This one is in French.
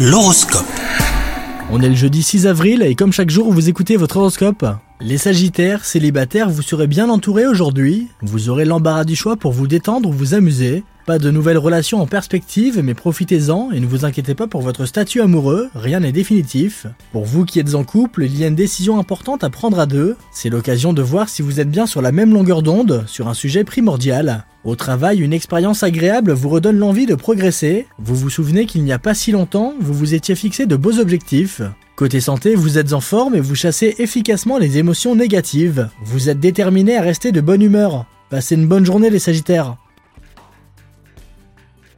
L'horoscope. On est le jeudi 6 avril et comme chaque jour vous écoutez votre horoscope. Les sagittaires, célibataires, vous serez bien entourés aujourd'hui. Vous aurez l'embarras du choix pour vous détendre ou vous amuser. Pas de nouvelles relations en perspective, mais profitez-en et ne vous inquiétez pas pour votre statut amoureux, rien n'est définitif. Pour vous qui êtes en couple, il y a une décision importante à prendre à deux. C'est l'occasion de voir si vous êtes bien sur la même longueur d'onde sur un sujet primordial. Au travail, une expérience agréable vous redonne l'envie de progresser. Vous vous souvenez qu'il n'y a pas si longtemps, vous vous étiez fixé de beaux objectifs. Côté santé, vous êtes en forme et vous chassez efficacement les émotions négatives. Vous êtes déterminé à rester de bonne humeur. Passez une bonne journée les Sagittaires.